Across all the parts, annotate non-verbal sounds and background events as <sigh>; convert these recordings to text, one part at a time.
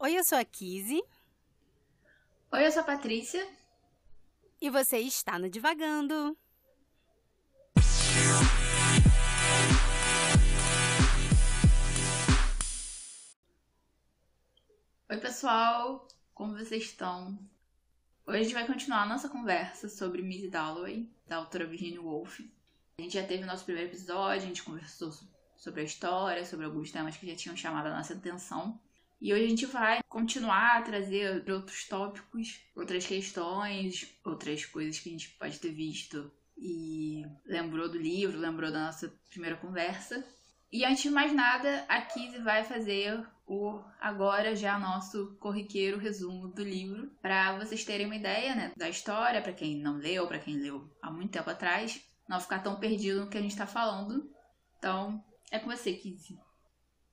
Oi, eu sou a Kizzy. Oi, eu sou a Patrícia. E você está no Divagando. Oi, pessoal. Como vocês estão? Hoje a gente vai continuar a nossa conversa sobre Miss Dalloway, da autora Virginia Woolf. A gente já teve o nosso primeiro episódio, a gente conversou sobre a história, sobre alguns temas que já tinham chamado a nossa atenção. E hoje a gente vai continuar a trazer outros tópicos, outras questões, outras coisas que a gente pode ter visto e lembrou do livro, lembrou da nossa primeira conversa. E antes de mais nada, a Kizzy vai fazer o agora já nosso corriqueiro resumo do livro, para vocês terem uma ideia né, da história, para quem não leu, para quem leu há muito tempo atrás, não ficar tão perdido no que a gente está falando. Então, é com você, Kizzy.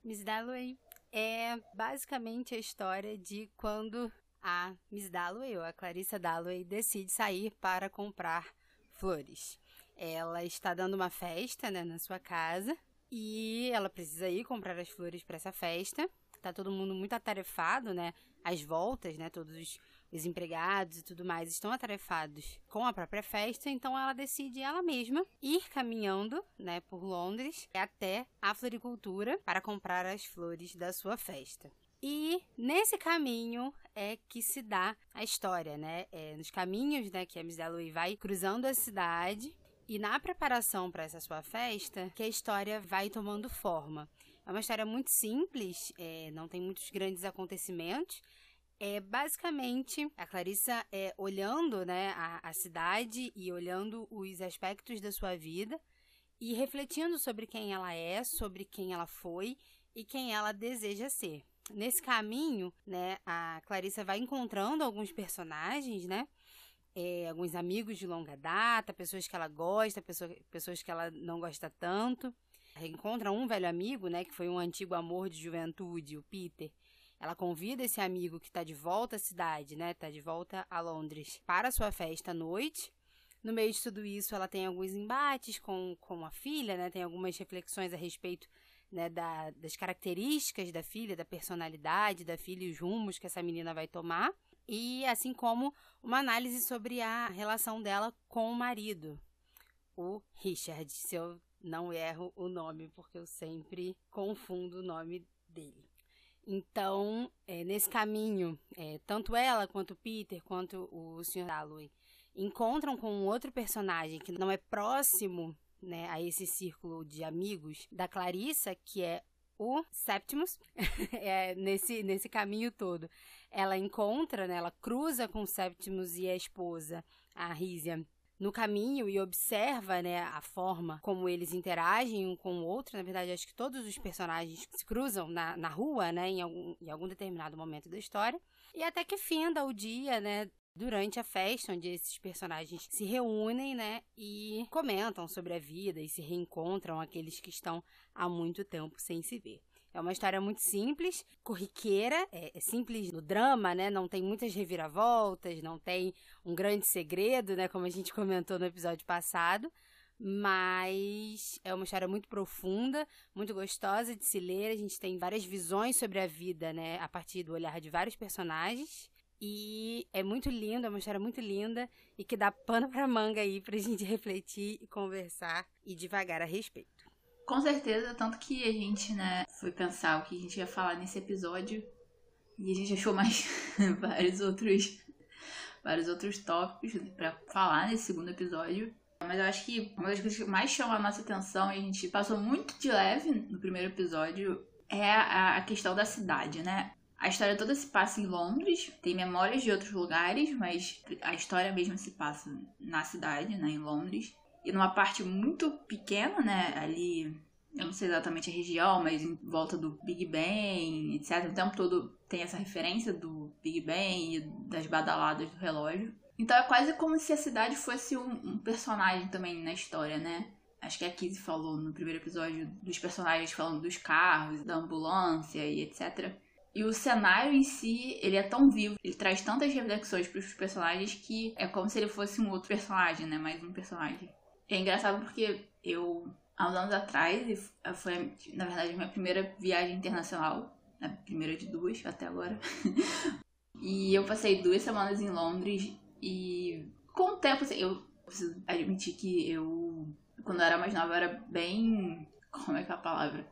Miss Dalloway é basicamente a história de quando a Miss Dalloway, ou a Clarissa Dalloway, decide sair para comprar flores. Ela está dando uma festa né, na sua casa e ela precisa ir comprar as flores para essa festa. Tá todo mundo muito atarefado, né? As voltas, né? Todos os, os empregados e tudo mais estão atarefados com a própria festa, então ela decide ela mesma ir caminhando, né, por Londres até a floricultura para comprar as flores da sua festa. E nesse caminho é que se dá a história, né? É nos caminhos, né, que a Miss Dalloway vai cruzando a cidade e na preparação para essa sua festa que a história vai tomando forma. É uma história muito simples, é, não tem muitos grandes acontecimentos. É basicamente a Clarissa é, olhando né, a, a cidade e olhando os aspectos da sua vida e refletindo sobre quem ela é, sobre quem ela foi e quem ela deseja ser. Nesse caminho, né, a Clarissa vai encontrando alguns personagens, né? É, alguns amigos de longa data, pessoas que ela gosta, pessoa, pessoas que ela não gosta tanto. Reencontra um velho amigo, né, que foi um antigo amor de juventude, o Peter. Ela convida esse amigo que está de volta à cidade, né, está de volta a Londres, para a sua festa à noite. No meio de tudo isso, ela tem alguns embates com, com a filha, né, tem algumas reflexões a respeito né, da, das características da filha, da personalidade da filha e os rumos que essa menina vai tomar. E assim como uma análise sobre a relação dela com o marido, o Richard. Se eu não erro o nome, porque eu sempre confundo o nome dele. Então, é, nesse caminho, é, tanto ela quanto o Peter, quanto o Sr. Dalloway encontram com um outro personagem que não é próximo né, a esse círculo de amigos da Clarissa, que é o Septimus, <laughs> é, nesse, nesse caminho todo. Ela encontra, né, ela cruza com o Septimus e a esposa, a Rízia, no caminho e observa, né, a forma como eles interagem um com o outro. Na verdade, acho que todos os personagens se cruzam na, na rua, né, em algum, em algum determinado momento da história. E até que finda o dia, né, durante a festa, onde esses personagens se reúnem, né, e comentam sobre a vida e se reencontram aqueles que estão há muito tempo sem se ver. É uma história muito simples, corriqueira, é, é, simples no drama, né? Não tem muitas reviravoltas, não tem um grande segredo, né? Como a gente comentou no episódio passado. Mas é uma história muito profunda, muito gostosa de se ler. A gente tem várias visões sobre a vida, né? A partir do olhar de vários personagens. E é muito lindo, é uma história muito linda e que dá pano pra manga aí pra <laughs> gente refletir e conversar e devagar a respeito. Com certeza, tanto que a gente, né, foi pensar o que a gente ia falar nesse episódio e a gente achou mais <laughs> vários outros vários outros tópicos para falar nesse segundo episódio. Mas eu acho que uma das coisas que mais chama a nossa atenção e a gente passou muito de leve no primeiro episódio é a, questão da cidade, né? A história toda se passa em Londres, tem memórias de outros lugares, mas a história mesmo se passa na cidade, né, em Londres e numa parte muito pequena, né? Ali, eu não sei exatamente a região, mas em volta do Big Bang, etc. O tempo todo tem essa referência do Big Bang e das badaladas do relógio. Então é quase como se a cidade fosse um, um personagem também na história, né? Acho que a Kizzy falou no primeiro episódio dos personagens falando dos carros, da ambulância e etc. E o cenário em si, ele é tão vivo, ele traz tantas reflexões para os personagens que é como se ele fosse um outro personagem, né? Mais um personagem. É engraçado porque eu, há uns anos atrás, foi, na verdade, minha primeira viagem internacional. A primeira de duas até agora. <laughs> e eu passei duas semanas em Londres e com o tempo, assim, eu preciso admitir que eu, quando eu era mais nova, eu era bem. Como é que é a palavra?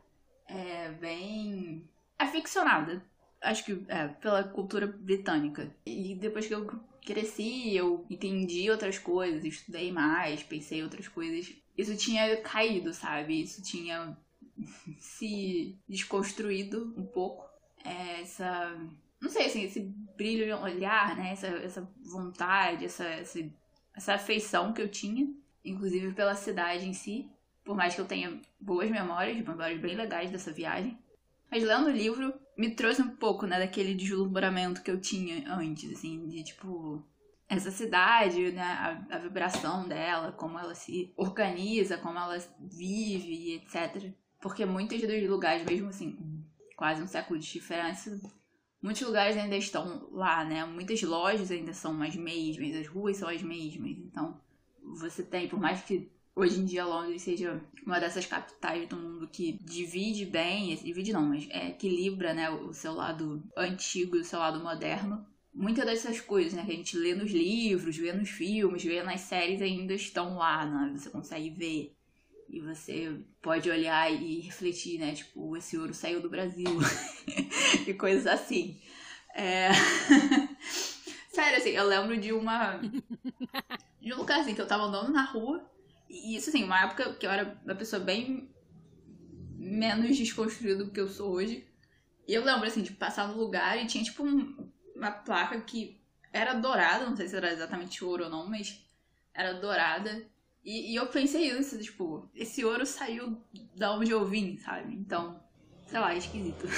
É, bem aficionada. Acho que é, pela cultura britânica. E depois que eu cresci, eu entendi outras coisas, estudei mais, pensei outras coisas. Isso tinha caído, sabe? Isso tinha <laughs> se desconstruído um pouco. É, essa. Não sei, assim, esse brilho no olhar, né? Essa, essa vontade, essa, essa, essa afeição que eu tinha, inclusive pela cidade em si. Por mais que eu tenha boas memórias, memórias bem legais dessa viagem. Mas lendo o livro, me trouxe um pouco, né, daquele deslumbramento que eu tinha antes, assim, de tipo. Essa cidade, né, a, a vibração dela, como ela se organiza, como ela vive, etc. Porque muitos dos lugares, mesmo assim, quase um século de diferença, muitos lugares ainda estão lá, né? Muitas lojas ainda são as mesmas, as ruas são as mesmas. Então, você tem, por mais que hoje em dia Londres seja uma dessas capitais do mundo que divide bem, divide não, mas é, equilibra, né, o seu lado antigo e o seu lado moderno. Muitas dessas coisas, né, que a gente lê nos livros, vê nos filmes, vê nas séries ainda estão lá, né? Você consegue ver. E você pode olhar e refletir, né? Tipo, esse ouro saiu do Brasil. <laughs> e coisas assim. É... <laughs> Sério, assim, eu lembro de uma. De um lugar assim, que eu tava andando na rua e isso, assim, uma época que eu era uma pessoa bem menos desconstruída do que eu sou hoje. E eu lembro, assim, de passar no lugar e tinha, tipo, um, uma placa que era dourada, não sei se era exatamente ouro ou não, mas era dourada. E, e eu pensei isso, tipo, esse ouro saiu da onde eu vim, sabe? Então, sei lá, é esquisito. <laughs>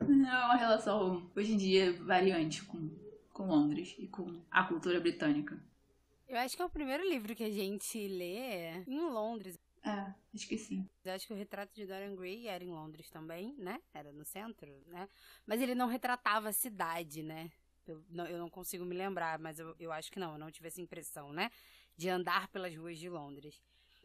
é uma relação, hoje em dia, variante com, com Londres e com a cultura britânica. Eu acho que é o primeiro livro que a gente lê em Londres. É, acho que sim. Eu acho que o retrato de Dorian Gray era em Londres também, né? Era no centro, né? Mas ele não retratava a cidade, né? Eu não, eu não consigo me lembrar, mas eu, eu acho que não, eu não tive essa impressão, né? De andar pelas ruas de Londres.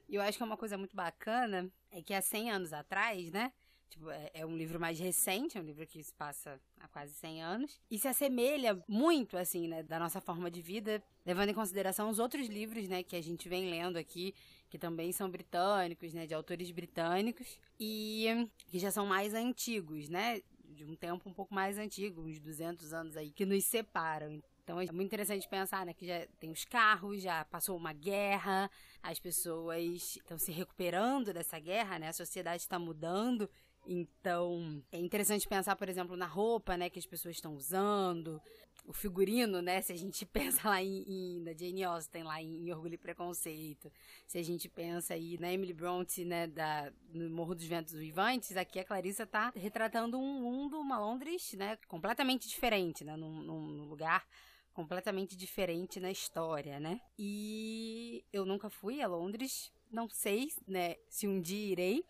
E eu acho que é uma coisa muito bacana é que há 100 anos atrás, né? Tipo, é, é, um livro mais recente, é um livro que se passa há quase 100 anos. E se assemelha muito, assim, né, da nossa forma de vida, levando em consideração os outros livros, né, que a gente vem lendo aqui, que também são britânicos, né, de autores britânicos, e que já são mais antigos, né, de um tempo um pouco mais antigo, uns 200 anos aí, que nos separam. Então é muito interessante pensar, né, que já tem os carros, já passou uma guerra, as pessoas estão se recuperando dessa guerra, né, a sociedade está mudando então, é interessante pensar, por exemplo, na roupa, né, que as pessoas estão usando, o figurino, né, se a gente <laughs> pensa lá em, em na Jane Austen, lá em, em, Orgulho e Preconceito, se a gente pensa aí na Emily Bronte, né, da, no Morro dos Ventos Vivantes, aqui a Clarissa tá retratando um mundo, uma Londres, né, completamente diferente, né, num, num lugar completamente diferente na história, né? E eu nunca fui a Londres, não sei, né, se um dia irei,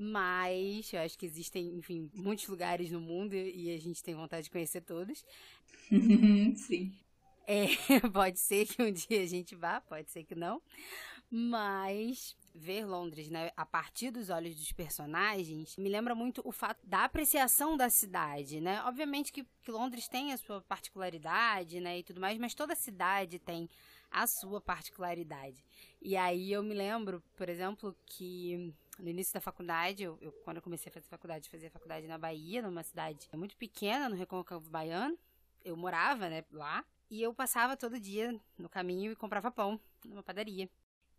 mas eu acho que existem, enfim, muitos lugares no mundo e a gente tem vontade de conhecer todos. <laughs> Sim. É, <laughs> pode ser que um dia a gente vá, pode ser que não. Mas ver Londres, né, a partir dos olhos dos personagens, me lembra muito o fato da apreciação da cidade, né? Obviamente que, que Londres tem a sua particularidade, né, e tudo mais, mas toda cidade tem a sua particularidade. E aí eu me lembro, por exemplo, que no início da faculdade, eu, eu, quando eu comecei a fazer faculdade, fazia faculdade na Bahia, numa cidade muito pequena, no Recôncavo Baiano. Eu morava, né, lá. E eu passava todo dia no caminho e comprava pão numa padaria.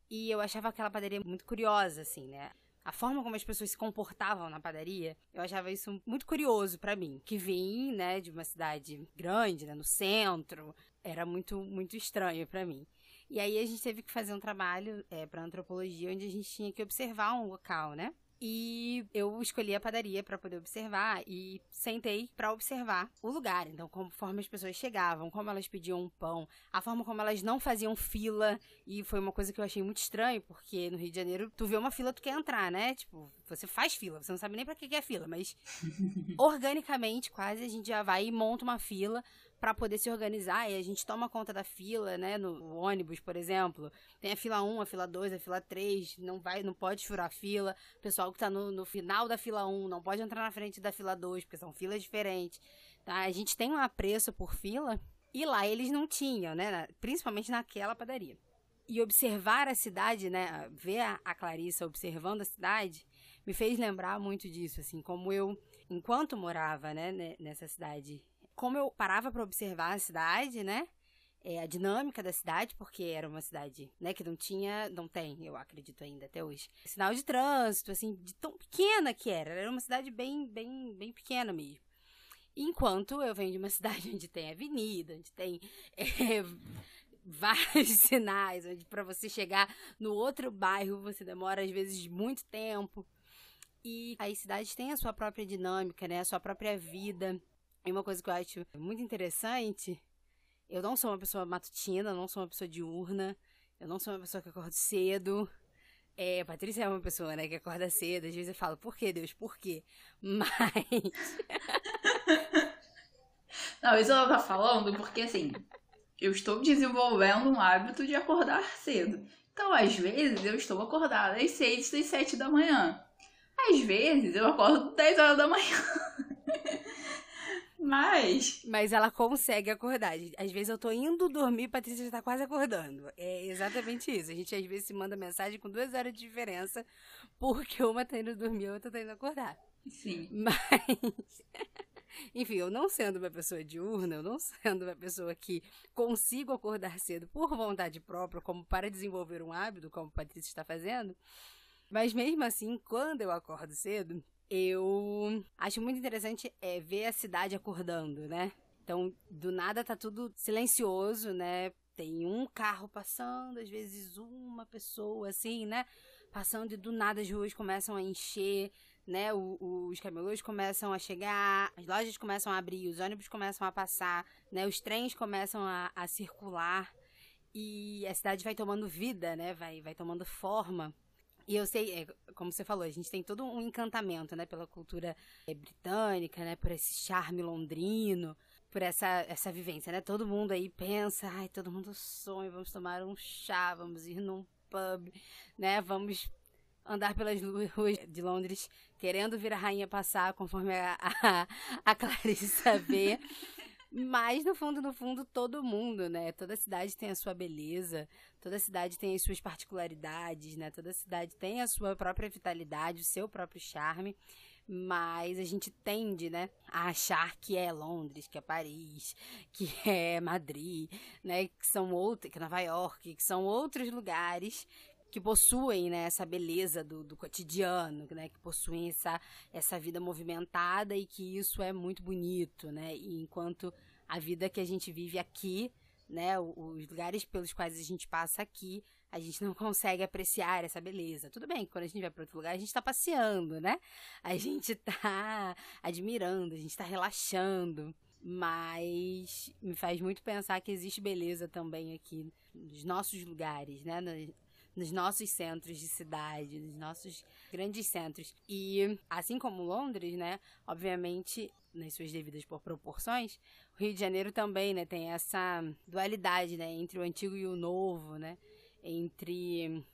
E eu achava aquela padaria muito curiosa, assim, né? A forma como as pessoas se comportavam na padaria, eu achava isso muito curioso para mim. Que vim, né, de uma cidade grande, né, no centro, era muito, muito estranho para mim. E aí a gente teve que fazer um trabalho é, para antropologia onde a gente tinha que observar um local, né? E eu escolhi a padaria para poder observar e sentei para observar o lugar. Então, conforme as pessoas chegavam, como elas pediam pão, a forma como elas não faziam fila. E foi uma coisa que eu achei muito estranho, porque no Rio de Janeiro, tu vê uma fila, tu quer entrar, né? Tipo, você faz fila, você não sabe nem para que é fila, mas <laughs> organicamente, quase a gente já vai e monta uma fila para poder se organizar e a gente toma conta da fila, né, no ônibus, por exemplo. Tem a fila 1, a fila 2, a fila 3, não vai, não pode furar a fila. O pessoal que tá no, no final da fila 1 não pode entrar na frente da fila 2, porque são filas diferentes. Tá? A gente tem um apreço por fila e lá eles não tinham, né, principalmente naquela padaria. E observar a cidade, né, ver a Clarissa observando a cidade, me fez lembrar muito disso, assim, como eu, enquanto morava, né, nessa cidade como eu parava para observar a cidade, né? É, a dinâmica da cidade, porque era uma cidade, né, que não tinha, não tem, eu acredito ainda até hoje, sinal de trânsito, assim, de tão pequena que era. Era uma cidade bem, bem, bem pequena mesmo. Enquanto eu venho de uma <laughs> cidade onde tem avenida, onde tem é, vários <laughs> sinais, onde para você chegar no outro bairro você demora às vezes muito tempo. E as cidades têm a sua própria dinâmica, né, a sua própria vida. E uma coisa que eu acho muito interessante, eu não sou uma pessoa matutina, não sou uma pessoa diurna, eu não sou uma pessoa que acorda cedo. É, Patrícia é uma pessoa, né, que acorda cedo. Às vezes eu falo, por que, Deus? Por quê? <laughs> Mas. <laughs> não, isso ela tá falando porque, assim, eu estou desenvolvendo um hábito de acordar cedo. Então, às vezes, eu estou acordada às 6, às 7 da manhã. Às vezes, eu acordo 10 horas da manhã. <laughs> Mas. Mas ela consegue acordar. Às vezes eu tô indo dormir, Patrícia já tá quase acordando. É exatamente isso. A gente às vezes se manda mensagem com duas horas de diferença, porque uma tá indo dormir e a outra tá indo acordar. Sim. Mas. <laughs> Enfim, eu não sendo uma pessoa diurna, eu não sendo uma pessoa que consigo acordar cedo por vontade própria, como para desenvolver um hábito, como a Patrícia está fazendo. Mas mesmo assim, quando eu acordo cedo, eu acho muito interessante é, ver a cidade acordando, né? Então, do nada tá tudo silencioso, né? Tem um carro passando, às vezes uma pessoa, assim, né? Passando e do nada as ruas começam a encher, né? O, os camelôs começam a chegar, as lojas começam a abrir, os ônibus começam a passar, né? Os trens começam a, a circular e a cidade vai tomando vida, né? Vai, vai tomando forma. E eu sei, é, como você falou, a gente tem todo um encantamento, né, pela cultura é, britânica, né, por esse charme londrino, por essa, essa vivência, né? Todo mundo aí pensa, ai, todo mundo sonha, vamos tomar um chá, vamos ir num pub, né? Vamos andar pelas <laughs> ruas de Londres querendo ver a rainha passar conforme a, a, a <laughs> Clarissa vê. Mas, no fundo, no fundo, todo mundo, né? Toda cidade tem a sua beleza, toda cidade tem as suas particularidades, né? Toda cidade tem a sua própria vitalidade, o seu próprio charme. Mas a gente tende, né, a achar que é Londres, que é Paris, que é Madrid, né, que são outros, que é Nova York, que são outros lugares que possuem né, essa beleza do, do cotidiano, né, que possuem essa, essa vida movimentada e que isso é muito bonito, né? E enquanto a vida que a gente vive aqui, né, os lugares pelos quais a gente passa aqui, a gente não <laughs> consegue apreciar essa beleza. Tudo bem quando a gente vai para outro lugar, a gente está passeando, né? A gente está admirando, a gente está relaxando. Mas me faz muito pensar que existe beleza também aqui nos nossos lugares, né? Nos nossos centros de cidade, nos nossos grandes centros. E assim como Londres, né, obviamente, nas suas devidas proporções, o Rio de Janeiro também, né, tem essa dualidade, né, entre o antigo e o novo, né, entre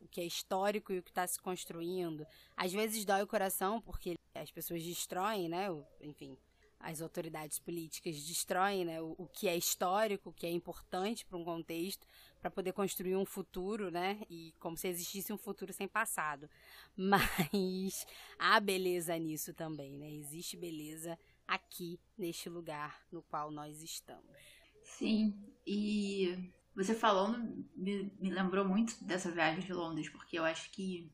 o que é histórico e o que está se construindo. Às vezes dói o coração porque as pessoas destroem, né, enfim, as autoridades políticas destroem né, o, o, que é histórico, o que é importante para um contexto, para poder construir um futuro, né? E como se existisse um futuro sem passado. <laughs> Mas há beleza nisso também, né? Existe beleza aqui, neste lugar no qual nós estamos. Sim, e você falando me, me lembrou muito dessa viagem de Londres, porque eu acho que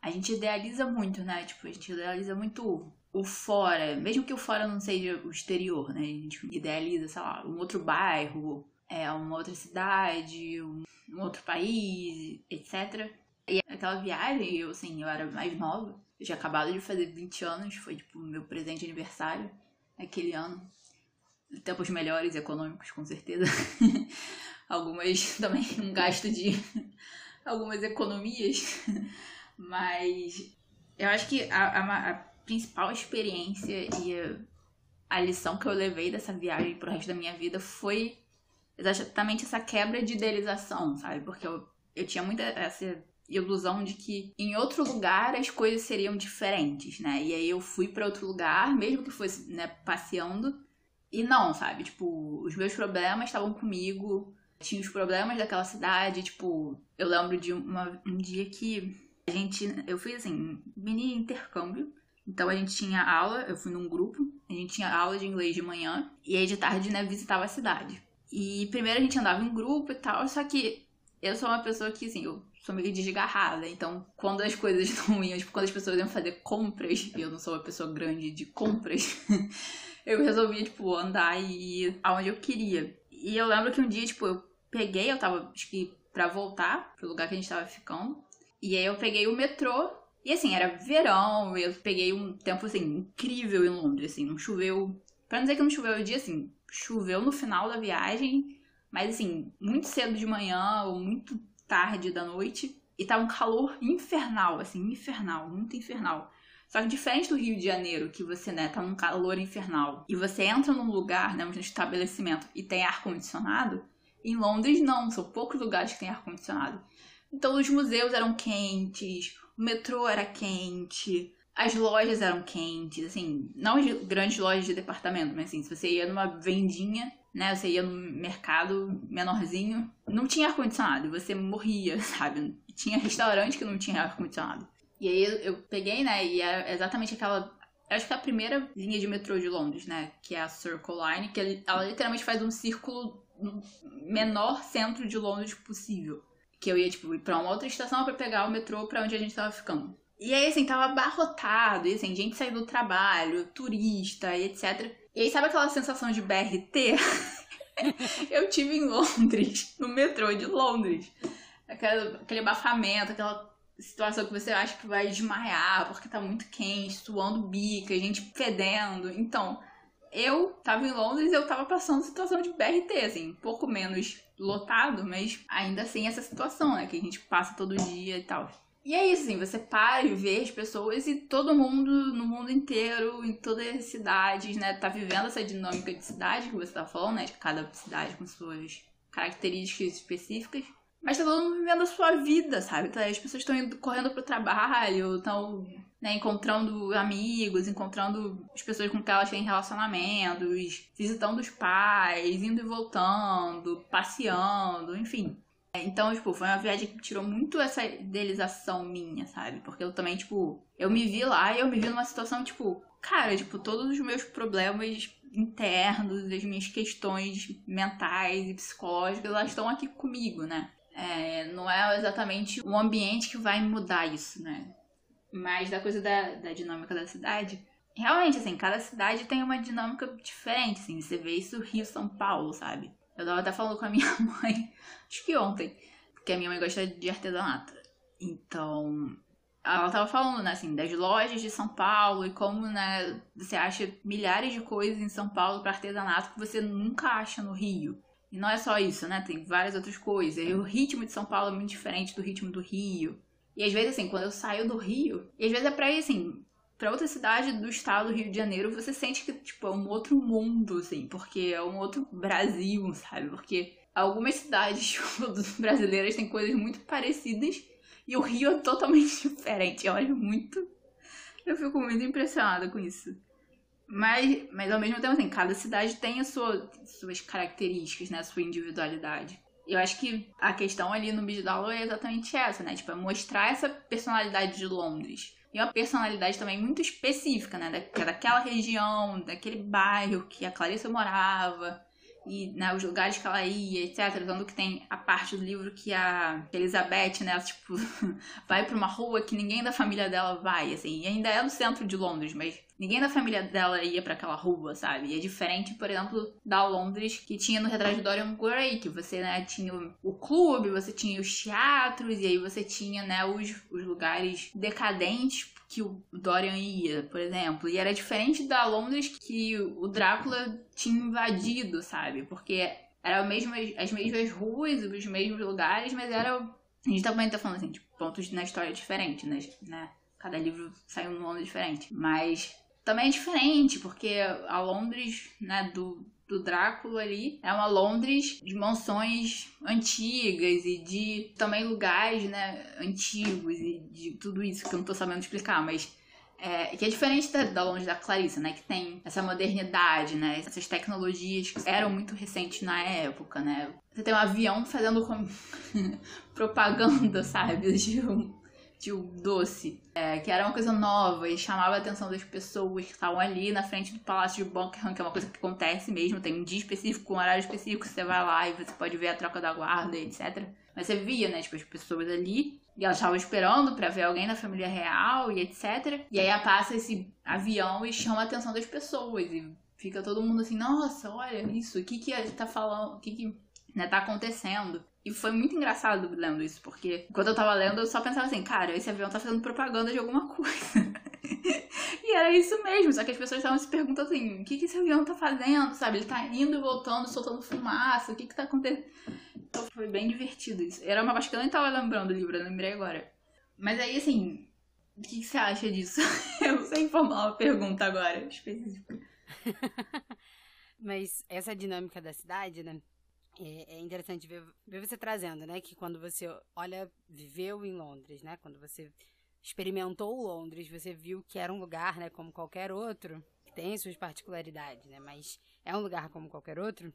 a gente idealiza muito, né? Tipo, a gente idealiza muito o fora, mesmo que o fora não seja o exterior, né? A gente idealiza, sei lá, um outro bairro, é, uma outra cidade, um, outro país, etc. E aquela viagem, eu assim, eu era mais nova, eu tinha acabado de fazer 20 anos, foi tipo meu presente de aniversário aquele ano. Tempos melhores econômicos, com certeza. <laughs> algumas também um gasto de <laughs> algumas economias. Mas eu acho que a, a, a principal experiência e a, a lição que eu levei dessa viagem pro resto da minha vida foi exatamente essa quebra de idealização, sabe? Porque eu, eu tinha muita essa ilusão de que em outro lugar as coisas seriam diferentes, né? E aí eu fui para outro lugar, mesmo que fosse, né, passeando, e não, sabe? Tipo, os meus problemas estavam comigo, tinha os problemas daquela cidade, tipo, eu lembro de uma, um dia que a gente, eu fiz assim, mini intercâmbio. Então a gente tinha aula, eu fui num grupo, a gente tinha aula de inglês de manhã e aí de tarde, né, visitava a cidade. E primeiro a gente andava em grupo e tal, só que eu sou uma pessoa que, assim, eu sou meio desgarrada. Então, quando as coisas <laughs> não iam, tipo, quando as pessoas iam fazer compras, e eu não sou uma pessoa grande de compras, <laughs> eu resolvi, tipo, andar e ir aonde eu queria. E eu lembro que um dia, tipo, eu peguei, eu tava, acho que pra voltar pro lugar que a gente tava ficando. E aí eu peguei o metrô. E assim, era verão, eu peguei um tempo, assim, incrível em Londres, assim, não choveu. Pra não dizer que não choveu o dia, assim, choveu no final da viagem, mas assim, muito cedo de manhã ou muito tarde da noite. E tá um calor infernal, assim, infernal, muito infernal. Só que diferente do Rio de Janeiro, que você, né, tá num calor infernal, e você entra num lugar, né, um estabelecimento, e tem ar-condicionado, em Londres não, são poucos lugares que tem ar-condicionado. Então os museus eram quentes, o metrô era quente, as lojas eram quentes, assim, não as grandes lojas de departamento, mas assim, se você ia numa vendinha, né, você ia no mercado menorzinho, não tinha ar-condicionado, você morria, <laughs> sabe? Tinha restaurante que não tinha ar-condicionado. E aí eu peguei, né, e é exatamente aquela acho que é a primeira linha de metrô de Londres, né? Que é a Circle Line, que ela literalmente faz um círculo no menor centro de Londres possível. Que eu ia, tipo, ir pra uma outra estação para pegar o metrô para onde a gente tava ficando. E aí, assim, tava abarrotado, e assim, gente saindo do trabalho, turista e etc. E aí, sabe aquela sensação de BRT? <laughs> eu tive em Londres, no metrô de Londres. Aquela, aquele abafamento, aquela situação que você acha que vai desmaiar porque tá muito quente, suando bica, gente fedendo. Então, eu tava em Londres e eu tava passando situação de BRT, assim, pouco menos lotado, mas ainda assim essa situação, né, que a gente passa todo dia e tal. E é isso, assim, você para e vê as pessoas e todo mundo, no mundo inteiro, em todas as cidades, né, tá vivendo essa dinâmica de cidade que você tá falando, né, de cada cidade com suas características específicas. Mas tá todo mundo vivendo a sua vida, sabe? Tá, as pessoas estão correndo pro trabalho, estão né, encontrando amigos, encontrando as pessoas com quem elas têm relacionamentos, visitando os pais, indo e voltando, passeando, enfim. Então, tipo, foi uma viagem que tirou muito essa idealização minha, sabe? Porque eu também, tipo, eu me vi lá e eu me vi numa situação, tipo, cara, tipo, todos os meus problemas internos, as minhas questões mentais e psicológicas, elas estão aqui comigo, né? É, não é exatamente o ambiente que vai mudar isso, né? Mas da coisa da, da dinâmica da cidade, realmente, assim, cada cidade tem uma dinâmica diferente, assim. Você vê isso Rio, São Paulo, sabe? Eu tava até falando com a minha <laughs> mãe, acho que ontem, porque a minha mãe gosta de artesanato. Então, ela tava falando, né, assim, das lojas de São Paulo e como, né, você acha milhares de coisas em São Paulo para artesanato que você nunca acha no Rio. E não é só isso, né? Tem várias outras coisas. E o ritmo de São Paulo é muito diferente do ritmo do Rio. E às vezes, assim, quando eu saio do Rio, e às vezes é pra ir, assim, pra outra cidade do estado do Rio de Janeiro, você sente que, tipo, é um outro mundo, assim, porque é um outro Brasil, sabe? Porque algumas cidades <laughs> tipo, brasileiras têm coisas muito parecidas e o Rio é totalmente <laughs> diferente. Eu acho muito. Eu fico muito impressionada com isso. Mas, mas ao mesmo tempo, assim, cada cidade tem a sua, suas características, né? A sua individualidade. Eu acho que a questão ali no Bidalo é exatamente essa, né? Tipo, é mostrar essa personalidade de Londres e uma personalidade também muito específica, né? Da, é daquela região, daquele bairro que a Clarissa morava e né, os lugares que ela ia, etc. Tanto que tem a parte do livro que a Elizabeth, né, ela, tipo, <laughs> vai para uma rua que ninguém da família dela vai, assim, e ainda é no centro de Londres, mas ninguém da família dela ia para aquela rua, sabe? E é diferente, por exemplo, da Londres que tinha no retrato de Dorian Gray, que você, né, tinha o clube, você tinha os teatros, e aí você tinha, né, os, os lugares decadentes que o Dorian ia, por exemplo. E era diferente da Londres que o Drácula tinha invadido, sabe? Porque eram as mesmas ruas, os mesmos lugares, mas era. A gente também tá falando assim, de pontos na história diferentes, né? Cada livro saiu num mundo diferente. Mas também é diferente, porque a Londres, né, do, do Drácula ali é uma Londres de mansões antigas e de também lugares, né, antigos e de tudo isso que eu não tô sabendo explicar, mas é, que é diferente da, da Londres da Clarissa, né, que tem essa modernidade, né, essas tecnologias que eram muito recentes na época, né. Você tem um avião fazendo <laughs> propaganda, sabe, <laughs> de um um doce, é, que era uma coisa nova e chamava a atenção das pessoas que estavam ali na frente do Palácio de Buckingham, que é uma coisa que acontece mesmo, tem um dia específico, um horário específico, você vai lá e você pode ver a troca da guarda, etc. Mas você via, né, tipo, as pessoas ali, e elas estavam esperando para ver alguém da família real e etc. E aí passa esse avião e chama a atenção das pessoas e fica todo mundo assim, nossa, olha isso, o que que tá falando, o que que né, tá acontecendo. E foi muito engraçado lendo isso, porque quando eu tava lendo, eu só pensava assim, cara, esse avião tá fazendo propaganda de alguma <laughs> coisa. e era isso mesmo, só que as pessoas estavam se perguntando assim, o que, que esse avião tá fazendo, sabe? Ele tá indo e voltando, soltando fumaça, o que que tá acontecendo? Então foi bem divertido isso. Era uma parte que eu nem tava lembrando do livro, eu lembrei agora. Mas aí, assim, o que, que você acha disso? <laughs> eu sei formular uma pergunta agora, específica. <laughs> Mas essa dinâmica da cidade, né? É, é, interessante ver, ver você trazendo, né? Que quando você olha, viveu em Londres, né? Quando você experimentou Londres, você viu que era um lugar, né? Como qualquer outro, que tem suas particularidades, né? Mas é um lugar como qualquer outro.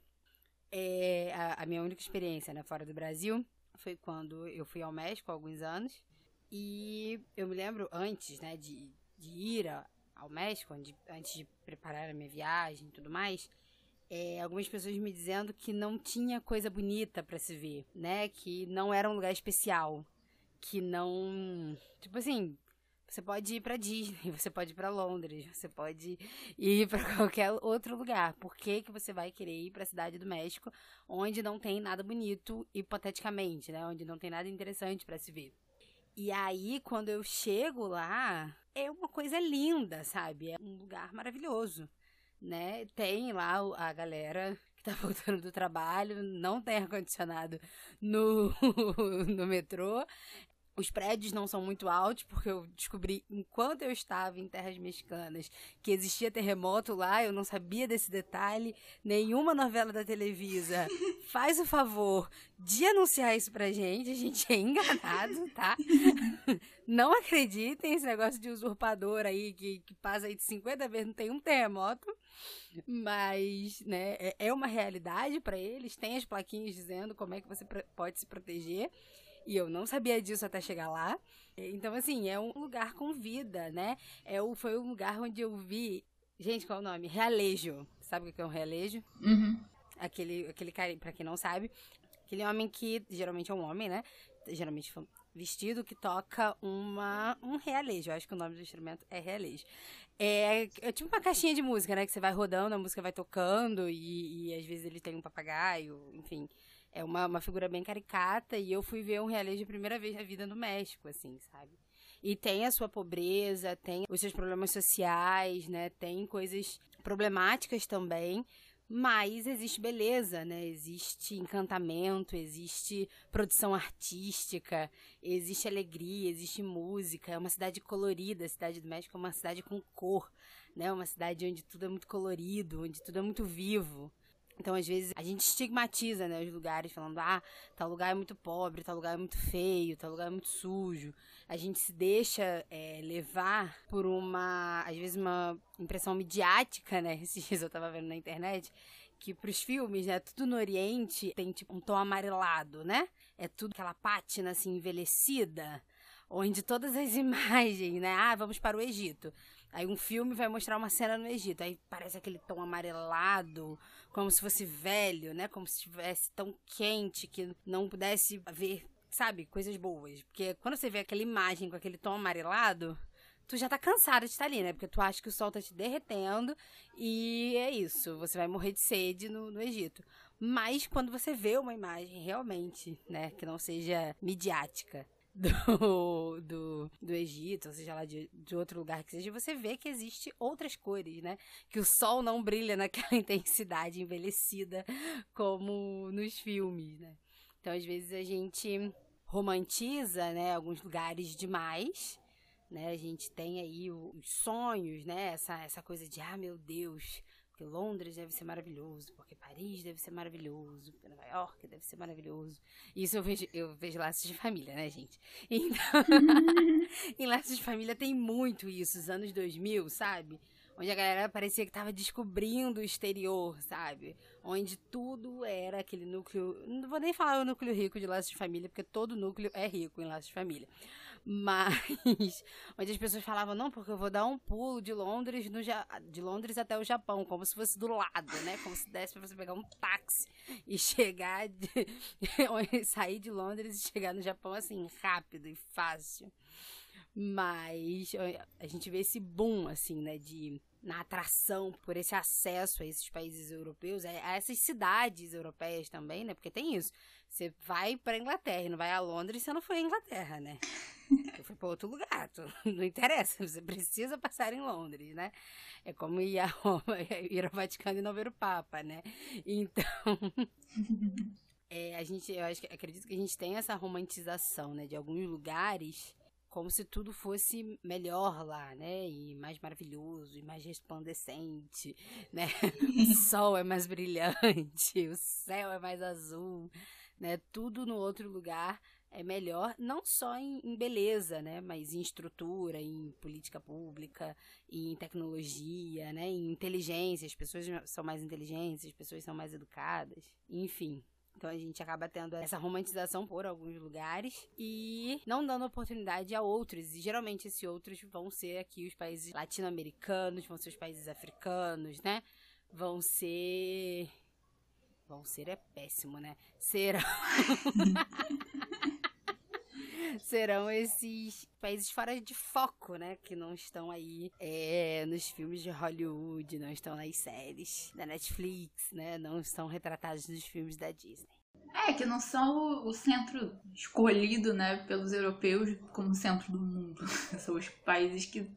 É, a, a minha única experiência, né? Fora do Brasil foi quando eu fui ao México há alguns anos. E eu me lembro antes, né? De, de ir ao México, antes de preparar a minha viagem e tudo mais é, algumas pessoas me dizendo que não tinha coisa bonita para se ver, né? Que não era um lugar especial, que não, tipo assim, você pode ir para Disney, <laughs> você pode ir para Londres, você pode ir para <laughs> qualquer outro lugar. Por que, que você vai querer ir para a cidade do México, onde não tem nada bonito, hipoteticamente, né? Onde não tem nada interessante para se ver. E aí, quando eu chego lá, é uma coisa linda, sabe? É um lugar maravilhoso né? Tem lá a galera que tá <laughs> voltando do trabalho, não tem ar-condicionado no, <laughs> no metrô. Os prédios não são muito altos, porque eu descobri, enquanto eu estava em terras mexicanas, que existia terremoto lá, eu não sabia desse detalhe. Nenhuma novela da Televisa <laughs> faz o favor de anunciar isso pra gente, a gente é enganado, tá? Não acreditem esse negócio de usurpador aí, que, que passa aí de 50 vezes, não tem um terremoto. Mas, né, é, é uma realidade para eles, tem as plaquinhas dizendo como é que você pode se proteger. E eu não sabia disso até chegar lá. Então, assim, é um lugar com vida, né? É, foi um lugar onde eu vi. Gente, qual é o nome? Realejo. Sabe o que é um realejo? Uhum. Aquele, aquele cara, pra quem não sabe, aquele homem que geralmente é um homem, né? Geralmente vestido que toca uma, um realejo. Eu acho que o nome do instrumento é realejo. É, é tipo uma caixinha de música, né? Que você vai rodando, a música vai tocando e, e às vezes ele tem um papagaio, enfim. É uma, uma figura bem caricata e eu fui ver um reality a primeira vez na vida no México, assim, sabe? E tem a sua pobreza, tem os seus problemas sociais, né? Tem coisas problemáticas também, mas existe beleza, né? Existe encantamento, existe produção artística, existe alegria, existe música. É uma cidade colorida, a cidade do México é uma cidade com cor, né? Uma cidade onde tudo é muito colorido, onde tudo é muito vivo. Então, às vezes, a gente estigmatiza, né, os lugares, falando, ah, tal lugar é muito pobre, tal lugar é muito feio, tal lugar é muito sujo. A gente se deixa é, levar por uma, às vezes, uma impressão midiática, né? <laughs> Esses dias eu tava vendo na internet, que pros filmes, né, tudo no Oriente tem, tipo, um tom amarelado, né? É tudo aquela pátina, assim, envelhecida, onde todas as <laughs> imagens, né, ah, vamos para o Egito. Aí um filme vai mostrar uma cena no Egito, aí parece aquele tom amarelado, como se fosse velho, né? Como se estivesse tão quente que não pudesse ver, sabe, coisas boas. Porque quando você vê aquela imagem com aquele tom amarelado, tu já tá cansado de estar ali, né? Porque tu acha que o sol tá te derretendo e é isso, você vai morrer de sede no, no Egito. Mas quando você vê uma imagem realmente, né, que não seja midiática, do, do, do Egito, ou seja lá de, de outro lugar que seja, você vê que existe outras cores, né? Que o sol não brilha naquela <laughs> intensidade envelhecida como nos filmes, né? Então, às vezes, a gente romantiza, né, alguns lugares demais, né? A gente tem aí os sonhos, né? Essa, essa coisa de, ah, meu Deus, porque Londres deve ser maravilhoso, porque Paris deve ser maravilhoso, porque Nova York deve ser maravilhoso. Isso eu vejo, eu vejo laços de família, né, gente? <laughs> Então, <laughs> em laços de família tem muito isso, os anos 2000, sabe? Onde a galera parecia que tava descobrindo o exterior, sabe? Onde tudo era aquele núcleo. Não vou nem falar o núcleo rico de laços de família, porque todo núcleo é rico em laços de família. Mas <laughs> onde as pessoas falavam, não, porque eu vou dar um pulo de Londres, no, de Londres até o Japão, como se fosse do lado, né? Como se desse pra você pegar um táxi e <laughs> chegar, de, <laughs> sair de Londres e chegar no Japão assim, rápido e fácil. Mas a gente vê esse boom, assim, né, de na atração por esse acesso a esses países europeus, a essas cidades europeias também, né? Porque tem isso. Você vai para Inglaterra não vai a Londres, você não foi à Inglaterra, né? Eu fui para outro lugar, <laughs> não interessa, você precisa passar em Londres, né? É como ir, a <laughs> Roma, ir ao Vaticano e não ver o Papa, né? Então, <laughs> é, a gente, eu acho, acredito que a gente tem essa romantização, né, de alguns lugares como se tudo fosse melhor lá, né? E mais maravilhoso, e mais resplandecente, né? O sol é mais brilhante, o céu é mais azul, né? Tudo no outro lugar é melhor, não só em, em, beleza, né, mas em estrutura, em política pública, em tecnologia, né, em inteligência. As pessoas são mais inteligentes, as pessoas são mais educadas, enfim. Então a gente acaba tendo essa romantização por alguns lugares e não dando oportunidade a outros. E geralmente esses outros vão ser aqui os países latino-americanos, vão ser os países africanos, né? Vão ser. Vão ser é péssimo, né? Serão. <laughs> serão esses países fora de foco, né? Que não estão aí é, nos filmes de Hollywood, não estão nas séries da Netflix, né? Não estão retratados nos filmes da Disney. É, que não são o, centro escolhido, né, pelos europeus como centro do mundo. <laughs> são os países que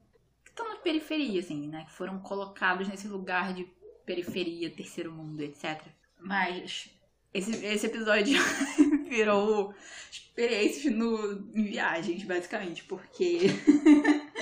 estão na periferia, assim, né? Que foram colocados nesse lugar de periferia, terceiro mundo, etc. Mas esse, esse episódio <laughs> virou experiências no, em viagens, basicamente, porque.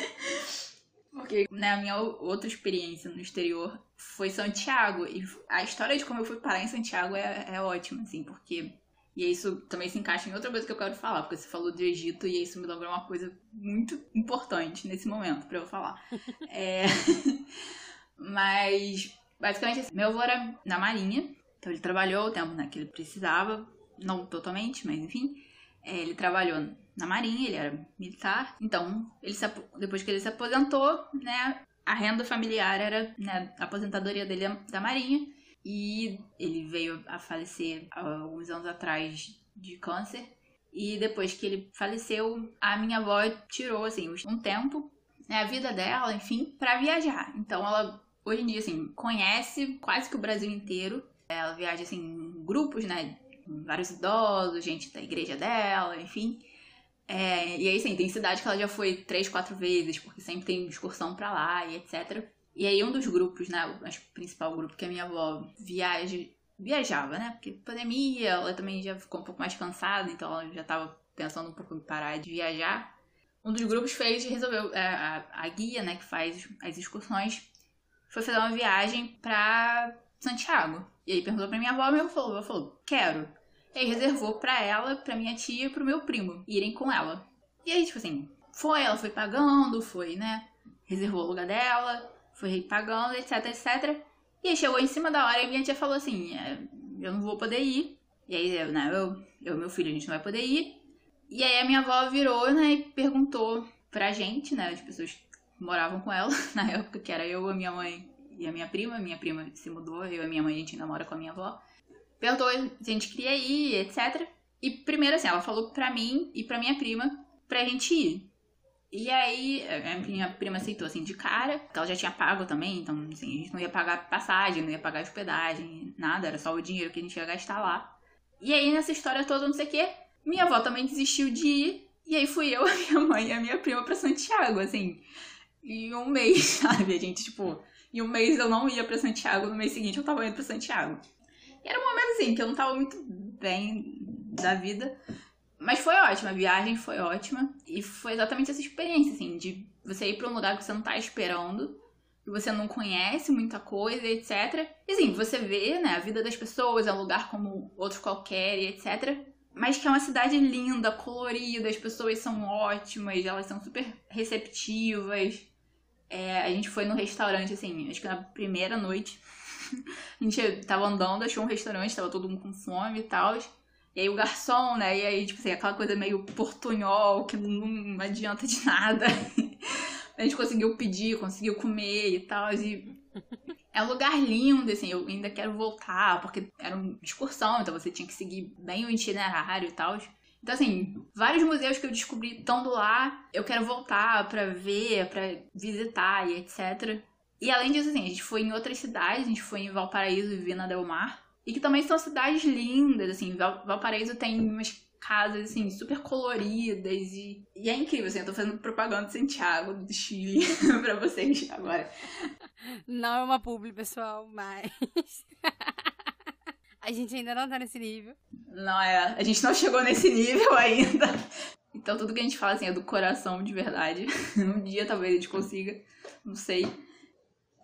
<laughs> porque né, a minha outra experiência no exterior foi Santiago. E a história de como eu fui parar em Santiago é, é ótima, assim, porque. E isso também se encaixa em outra coisa que eu quero falar, porque você falou do Egito e isso me lembrou uma coisa muito importante nesse momento para eu falar. é... <laughs> Mas, basicamente, assim, meu avô era na Marinha, então ele trabalhou o tempo né, que ele precisava, não totalmente, mas enfim. É, ele trabalhou na Marinha, ele era militar. Então, ele se, depois que ele se aposentou, né, a renda familiar era né, a aposentadoria dele da Marinha. E ele veio a falecer alguns anos atrás de câncer. E depois que ele faleceu, a minha avó tirou, assim, um tempo, né, a vida dela, enfim, para viajar. Então ela, hoje em dia, assim, conhece quase que o Brasil inteiro. Ela viaja, assim, em grupos, né, vários idosos, gente da igreja dela, enfim. É, e aí, sim, tem cidade que ela já foi três, quatro vezes, porque sempre tem excursão pra lá e etc. E aí, um dos grupos, né, o principal grupo que a minha avó viaja, viajava, né, porque pandemia, ela também já ficou um pouco mais cansada, então ela já tava pensando um pouco em parar de viajar. Um dos grupos fez, resolveu, é, a, a guia, né, que faz as excursões, foi fazer uma viagem pra Santiago. E aí perguntou pra minha avó, minha avó falou, falou, quero. E aí reservou pra ela, pra minha tia e pro meu primo irem com ela. E aí, tipo assim, foi, ela foi pagando, foi, né? Reservou o lugar dela, foi pagando, etc, etc. E aí chegou em cima da hora e minha tia falou assim: é, eu não vou poder ir. E aí, né, eu, eu meu filho, a gente não vai poder ir. E aí a minha avó virou, né, e perguntou pra gente, né, as pessoas que moravam com ela <laughs> na época, que era eu, a minha mãe e a minha prima. Minha prima se mudou, eu e minha mãe, a gente namora com a minha avó perguntou se a gente queria ir, etc. E primeiro assim, ela falou pra mim e pra minha prima pra gente ir. E aí, a minha prima aceitou assim de cara, que ela já tinha pago também, então assim, a gente não ia pagar passagem, não ia pagar hospedagem, nada, era só o dinheiro que a gente ia gastar lá. E aí, nessa história toda, não sei o quê, minha avó também desistiu de ir, e aí fui eu, <laughs> a minha mãe e a minha prima pra Santiago, assim, em um mês, <laughs> sabe? A gente, tipo, em um mês eu não ia pra Santiago, no mês seguinte eu tava indo pra Santiago. E era um momento assim que eu não tava muito bem da vida. Mas foi ótima, a viagem foi ótima. E foi exatamente essa experiência, assim, de você ir pra um lugar que você não tá esperando, que você não conhece muita coisa, etc. E assim, você vê, né, a vida das pessoas, é um lugar como outro qualquer, e etc. Mas que é uma cidade linda, colorida, as pessoas são ótimas, elas são super receptivas. É, a gente foi no restaurante, assim, acho que na primeira noite. <laughs> a gente tava andando, achou um restaurante, tava todo mundo com fome e tal. E aí o garçom, né? E aí, tipo assim, aquela coisa meio portunhol, que não adianta de nada. <laughs> a gente conseguiu pedir, conseguiu comer e tal. E é um lugar lindo, assim, eu ainda quero voltar, porque era uma excursão, então você tinha que seguir bem o itinerário e tal. Então, assim, vários museus que eu descobri estando lá, eu quero voltar pra ver, pra visitar e etc. E além disso, assim, a gente foi em outras cidades, a gente foi em Valparaíso e Vina Del Mar, e que também são cidades lindas, assim, Val Valparaíso tem umas casas, assim, super coloridas e, e é incrível, assim, eu tô fazendo propaganda de Santiago, do Chile, <laughs> pra vocês agora. Não é uma publi, pessoal, mas... <laughs> a gente ainda não tá nesse nível. Não é, a gente não chegou nesse nível ainda. Então tudo que a gente fala, assim, é do coração de verdade. <laughs> um dia talvez a gente consiga, não sei.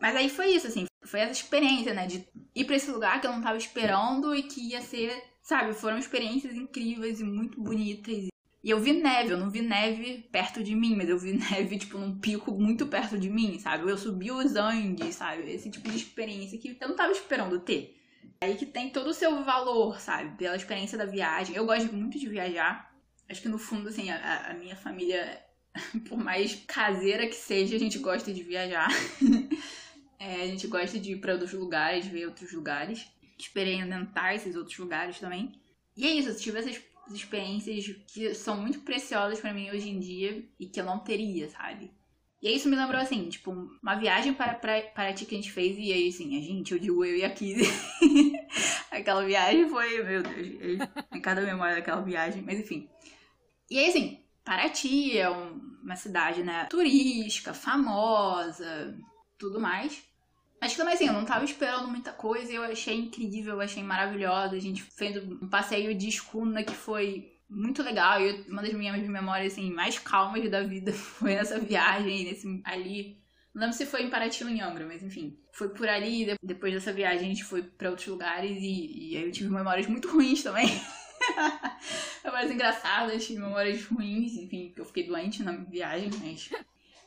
Mas aí foi isso, assim, foi essa experiência, né, de ir para esse lugar que eu não tava esperando e que ia ser, sabe, foram experiências incríveis e muito bonitas. E eu vi neve, eu não vi neve perto de mim, mas eu vi <laughs> neve, tipo, num pico muito perto de mim, sabe? Eu subi os Andes, sabe? Esse tipo de experiência que eu não tava esperando ter. Aí que tem todo o seu valor, sabe? Pela experiência da viagem. Eu gosto muito de viajar. Acho que no fundo, assim, a, a minha família, <laughs> por mais caseira que seja, a gente gosta de viajar. <laughs> É, a gente gosta de ir para outros lugares, ver outros lugares, experimentar esses outros lugares também. E é isso, eu tive essas experiências que são muito preciosas para mim hoje em dia e que eu não teria, sabe? E aí isso me lembrou, assim, tipo, uma viagem para, para, para ti que a gente fez e aí, assim, a gente, eu digo eu e a Kizzy. <laughs> Aquela viagem foi, meu Deus, em cada memória daquela viagem, mas enfim. E aí, assim, Paraty é uma cidade, né, turística, famosa, tudo mais. Mas também assim, eu não tava esperando muita coisa eu achei incrível, eu achei maravilhosa. A gente fez um passeio de escuna que foi muito legal. E uma das minhas memórias assim, mais calmas da vida <laughs> foi nessa viagem, nesse ali. Não lembro se foi em Paraty ou em Angra, mas enfim. Foi por ali, depois dessa viagem a gente foi para outros lugares e, e aí eu tive memórias muito ruins também. <laughs> memórias engraçadas, memórias ruins, enfim, eu fiquei doente na viagem, mas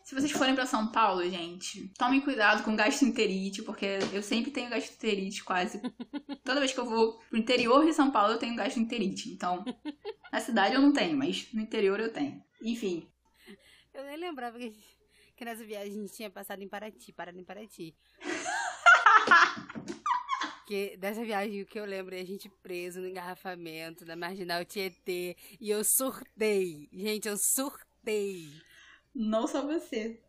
se vocês forem para São Paulo, gente, tomem cuidado com gastroenterite, porque eu sempre tenho gastroenterite quase. Toda vez que eu vou pro interior de São Paulo, eu tenho gastroenterite. Então, na cidade eu não tenho, mas no interior eu tenho. Enfim. Eu nem lembrava que, que nessa viagem a gente tinha passado em Paraty, parado em Paraty. <laughs> que dessa viagem o que eu lembro é a gente preso no engarrafamento da Marginal Tietê e eu surtei. Gente, eu surtei. Não só você.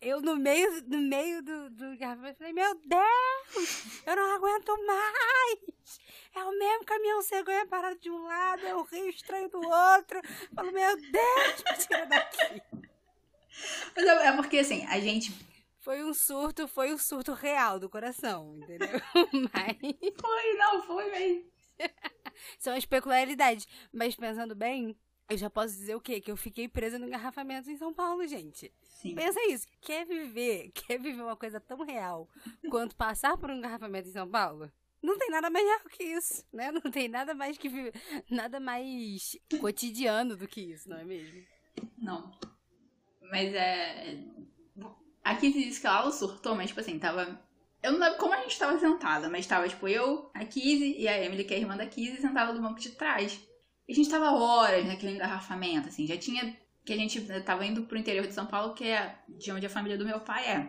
Eu no meio, no meio do, do garrafamento falei, meu Deus, eu não aguento mais. É o mesmo caminhão cegonha parado de um lado, é o rio estranho do outro. Eu falo, meu Deus, me tira daqui. Mas é, é porque assim, a gente foi um surto, foi um surto real do coração, entendeu? <laughs> Mas. Foi, não, foi mesmo. <laughs> São as peculiaridades. Mas pensando bem, eu já posso dizer o quê? Que eu fiquei presa no engarrafamento em São Paulo, gente. Sim. Pensa isso. Quer viver, <laughs> quer viver uma coisa tão real quanto passar por um engarrafamento em São Paulo? Não tem nada real que isso, né? <laughs> Não tem nada mais que nada mais cotidiano do que isso, não é mesmo? Não. Mas é. Aqui diz que ela surtou, mas tipo assim, tava. Eu não lembro como a gente tava sentada, mas tava tipo eu, a Kizzy e a Emily, que é a irmã da Kizzy, sentada no banco de trás. E a gente tava horas naquele engarrafamento, assim, já tinha. Que a gente tava indo pro interior de São Paulo, que é de onde a família do meu pai é.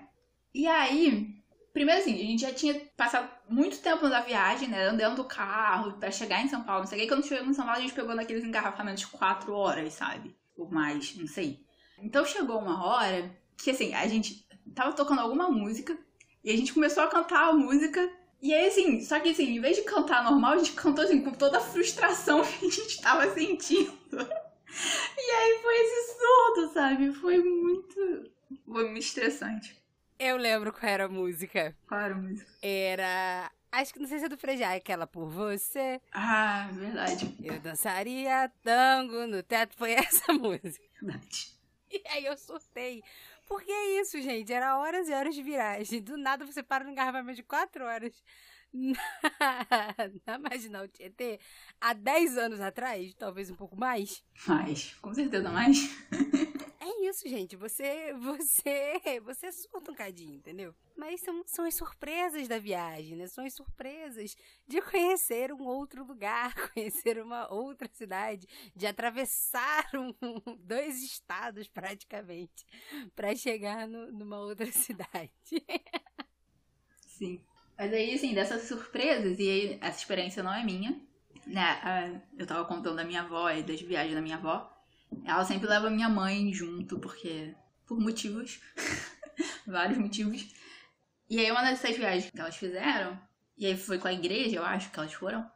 E aí, primeiro assim, a gente já tinha passado muito tempo na viagem, né? Andando do carro para chegar em São Paulo. Não sei o que. Quando chegou em São Paulo, a gente pegou naqueles engarrafamentos de quatro horas, sabe? Ou mais, não sei. Então chegou uma hora que assim, a gente tava tocando alguma música e a gente começou a cantar a música e aí, assim, só que assim, em vez de cantar normal, a gente cantou assim, com toda a frustração <laughs> que a gente tava sentindo. E aí foi esse surdo, sabe? Foi muito. Foi muito estressante. Eu lembro qual era a música. Qual era a música? Era Acho que não sei se é do Frejá, é aquela por você. Ah, verdade. Eu dançaria tango no teto. Foi <laughs> essa música. Verdade. E aí eu surtei. Porque é isso, gente. Era horas e horas de viragem. Do nada você para no engarrafamento de quatro horas na, <laughs> na Marginal Tietê há 10 anos atrás, talvez um pouco mais. Mais, com certeza mais. <laughs> É isso, gente. Você, <laughs> você, você surta um cadinho, entendeu? Mas são, são as surpresas da viagem, né? São as surpresas de conhecer um outro lugar, <laughs> conhecer uma outra cidade, de atravessar um, <laughs> dois estados praticamente para chegar no, numa outra cidade. Sim. Mas aí, assim, dessas surpresas, e aí essa experiência não é minha, né? Eu tava contando da minha avó e das viagens da minha avó. Ela sempre leva minha mãe junto, porque. por motivos. <laughs> vários motivos. E aí, uma dessas viagens que elas fizeram, e aí foi com a igreja, eu acho que elas foram,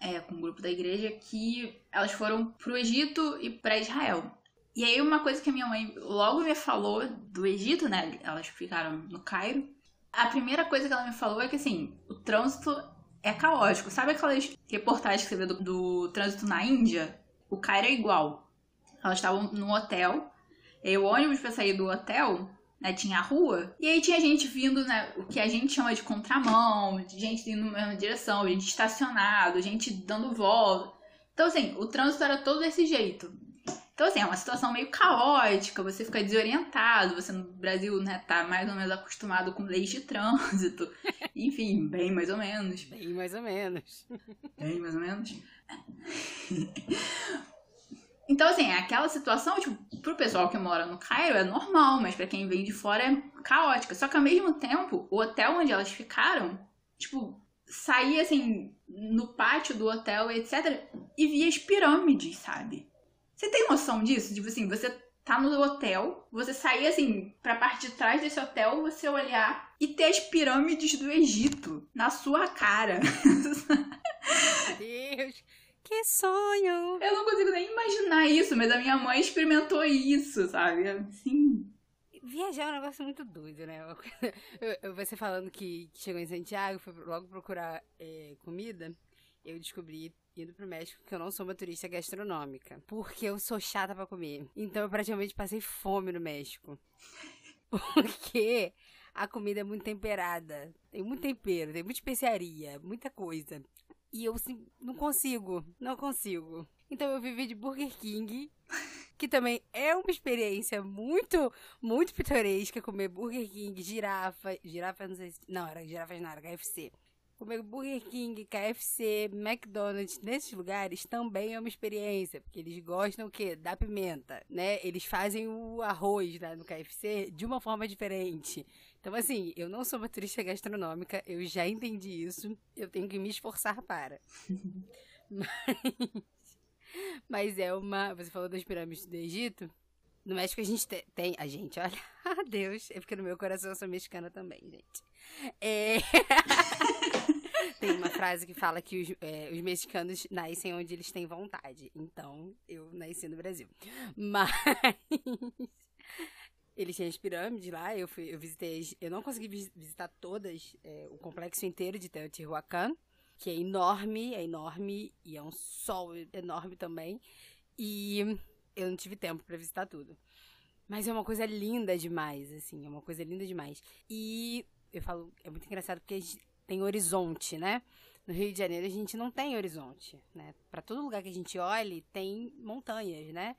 é, com o grupo da igreja, que elas foram pro Egito e para Israel. E aí, uma coisa que a minha mãe logo me falou do Egito, né? Elas ficaram no Cairo. A primeira coisa que ela me falou é que, assim, o trânsito é caótico. Sabe aquelas reportagens que você vê do, do trânsito na Índia? O Cairo é igual. Elas estavam no hotel. E o ônibus para sair do hotel, né, tinha a rua. E aí tinha gente vindo, né, o que a gente chama de contramão, gente indo na mesma direção, gente estacionado, gente dando volta. Então, assim, o trânsito era todo desse jeito. Então, assim, é uma situação meio caótica, você fica desorientado, você no Brasil, né, tá mais ou menos acostumado com leis de trânsito. <laughs> Enfim, bem mais ou menos. Bem mais ou menos. Bem mais ou menos. <laughs> Então, assim, é aquela situação, tipo, pro pessoal que mora no Cairo é normal, mas para quem vem de fora é caótica. Só que ao mesmo tempo, o hotel onde elas ficaram, tipo, saía assim no pátio do hotel, etc, e via as pirâmides, sabe? Você tem noção disso? Tipo assim, você tá no hotel, você sair assim pra parte de trás desse hotel, você olhar e ter as pirâmides do Egito na sua cara. <laughs> Deus, que sonho! Eu não consigo nem imaginar isso, mas a minha mãe experimentou isso, sabe? Assim. Viajar é um negócio muito doido, né? <laughs> Você falando que, chegou em Santiago, foi logo procurar é, comida, eu descobri indo pro México que eu não sou uma turista gastronômica. Porque eu sou chata para comer. Então eu praticamente passei fome no México. <laughs> Porque a comida é muito temperada. Tem muito tempero, tem muita especiaria, muita coisa. E eu não consigo, não consigo. Então eu vivi de Burger King, <laughs> que também é uma experiência muito, muito pitoresca comer Burger King, girafa, girafa não sei se, não, era girafa não, era KFC. Comer Burger King, KFC, McDonald's, nesses lugares também é uma experiência, porque eles gostam o quê? Da pimenta, né? Eles fazem o arroz no KFC de uma forma diferente. Então, assim, eu não sou uma turista gastronômica, eu já entendi isso, eu tenho que me esforçar para. <laughs> mas, mas é uma. Você falou das pirâmides do Egito. No México a gente te, tem. A gente, olha. <laughs> Ah, Deus. É porque no meu coração eu sou mexicana também, gente. É. <laughs> tem uma frase que fala que os, é, os mexicanos nascem onde eles têm vontade. Então, eu nasci no Brasil. Mas. Eles têm as pirâmides lá, eu, fui, eu visitei, eu não consegui visitar todas, é, o complexo inteiro de Teotihuacan, que é enorme, é enorme, e é um sol enorme também, e eu não tive tempo para visitar tudo. Mas é uma coisa linda demais, assim, é uma coisa linda demais. E eu falo, é muito engraçado porque a gente tem horizonte, né? No Rio de Janeiro a gente não tem horizonte, né? Para todo lugar que a gente olhe, tem montanhas, né?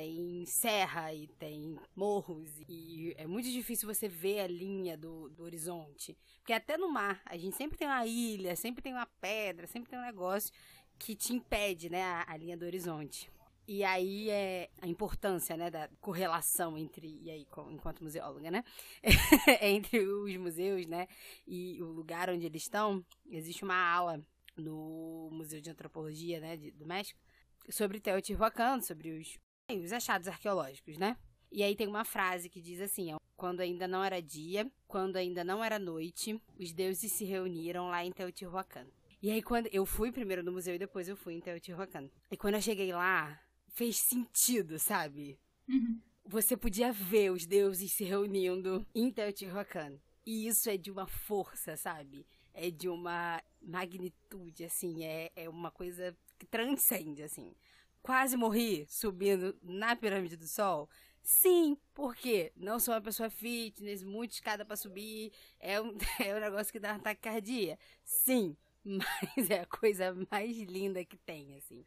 tem serra e tem morros e é muito difícil você ver a linha do, do horizonte. Porque até no mar, a gente sempre tem uma ilha, sempre tem uma pedra, sempre tem um negócio que te impede, né, a, a linha do horizonte. E aí é a importância, né, da correlação entre, e aí, enquanto museóloga, né, <laughs> entre os museus, né, e o lugar onde eles estão, existe uma aula no Museu de Antropologia, né, de, do México, sobre Teotihuacan, sobre os, os achados arqueológicos, né? E aí tem uma frase que diz assim: ó, quando ainda não era dia, quando ainda não era noite, os deuses se reuniram lá em Teotihuacan. E aí quando eu fui primeiro no museu e depois eu fui em Teotihuacan. E quando eu cheguei lá, fez sentido, sabe? Uhum. Você podia ver os deuses se reunindo em Teotihuacan. E isso é de uma força, sabe? é de uma magnitude, assim, é, é uma coisa que transcende, assim. Quase morri subindo na pirâmide do Sol. Sim, porque não sou uma pessoa fitness, muito escada para subir, é um, <laughs> é um negócio que dá uma taquicardia. Sim, <laughs> mas é a coisa mais linda que tem, assim.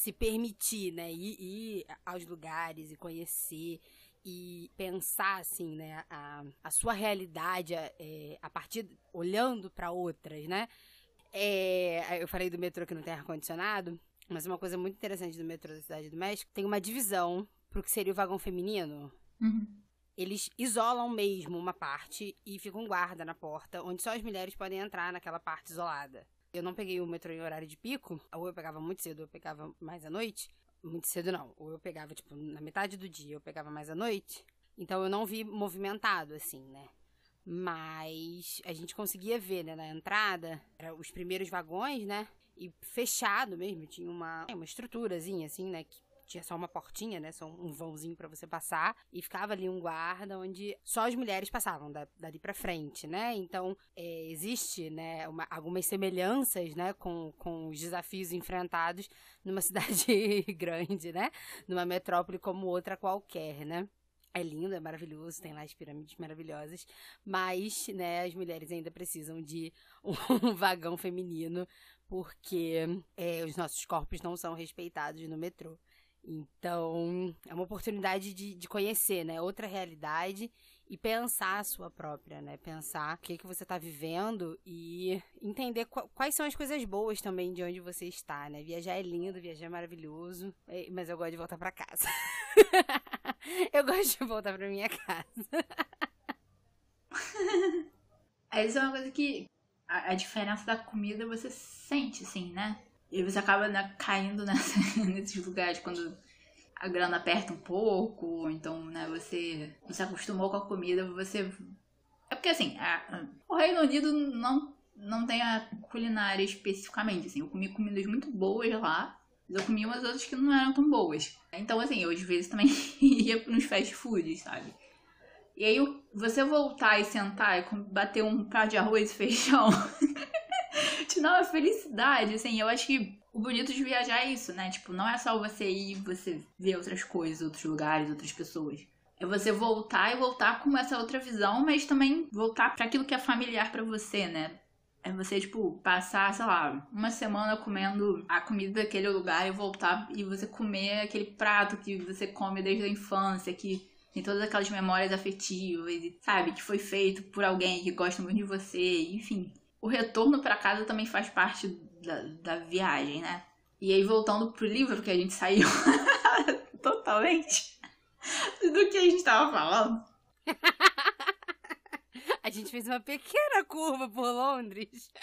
Se permitir, né, ir, ir aos lugares e conhecer e pensar assim, né, a, a sua realidade é, a partir olhando para outras, né? É, eu falei do metrô que não tem ar condicionado, mas uma coisa muito interessante do metrô da cidade do México tem uma divisão pro que seria o vagão feminino. Uhum. Eles isolam mesmo uma parte e ficam guarda na porta, onde só as mulheres podem entrar naquela parte isolada. Eu não peguei o metrô em horário de pico, ou eu pegava muito cedo, ou eu pegava mais à noite. Muito cedo não. Ou eu pegava, tipo, na metade do dia, eu pegava mais à noite. Então eu não vi movimentado, assim, né? Mas a gente conseguia ver, né, na entrada, os primeiros vagões, né? E fechado mesmo, tinha uma, uma estruturazinha, assim, né? Que tinha só uma portinha, né? Só um vãozinho para você passar. E ficava ali um guarda onde só as mulheres passavam da, dali para frente, né? Então, é, existe, né, uma, algumas semelhanças, né, com, com os desafios enfrentados numa <laughs> cidade grande, né? Numa metrópole como outra qualquer, né? É lindo, é maravilhoso, tem lá as pirâmides maravilhosas, mas, né, as mulheres ainda precisam de <laughs> um vagão feminino, porque é, os nossos corpos não são respeitados no metrô. Então, é uma oportunidade de, de conhecer, né? Outra realidade e pensar a sua própria, né? Pensar o que, que você está vivendo e entender qu quais são as coisas boas também de onde você está, né? Viajar é lindo, viajar é maravilhoso, é, mas eu gosto de voltar para casa. <laughs> eu gosto de voltar para minha casa. <laughs> Essa é uma coisa que a, a diferença da comida você sente, assim, né? E você acaba né, caindo <laughs> nessa, nesses lugares quando a grana aperta um pouco, então, né, você não se acostumou com a comida, você. É porque assim, a... o Reino Unido não, não tem a culinária especificamente. Assim, eu comi comidas muito boas lá, mas eu comi umas outras que não eram tão boas. Então, assim, eu às vezes também <laughs> ia nos fast foods, sabe? E aí você voltar e sentar e bater um prato de arroz e <laughs> feijão dá uma felicidade, assim. Eu acho que o bonito de viajar é isso, né? Tipo, não é só você ir você ver outras coisas, outros lugares, outras pessoas. É você voltar e voltar com essa outra visão, mas também voltar para aquilo que é familiar para você, né? É você, tipo, passar, sei lá, uma semana comendo a comida daquele lugar e voltar e você comer aquele prato que você come desde a infância, que tem todas aquelas memórias afetivas, sabe? Que foi feito por alguém que gosta muito de você, enfim o retorno para casa também faz parte da, da viagem, né? E aí, voltando pro livro que a gente saiu <laughs> totalmente do que a gente tava falando. <laughs> a gente fez uma pequena curva por Londres. <laughs>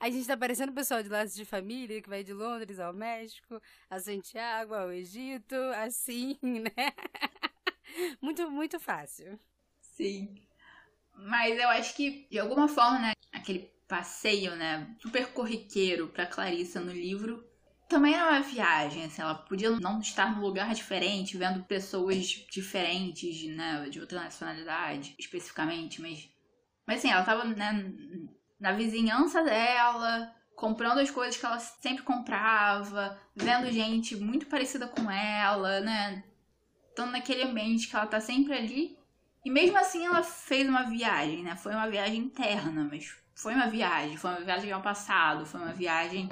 A gente tá parecendo o pessoal de laços de família que vai de Londres ao México, a Santiago, ao Egito, assim, né? Muito, muito fácil. Sim. Mas eu acho que, de alguma forma, né, aquele passeio, né, super corriqueiro pra Clarissa no livro, também era uma viagem, assim, ela podia não estar num lugar diferente, vendo pessoas diferentes, né, de outra nacionalidade, especificamente, mas, mas assim, ela tava, né, na vizinhança dela, comprando as coisas que ela sempre comprava, vendo gente muito parecida com ela, né, estando naquele ambiente que ela tá sempre ali, e mesmo assim ela fez uma viagem, né? Foi uma viagem interna, mas foi uma viagem. Foi uma viagem ao passado, foi uma viagem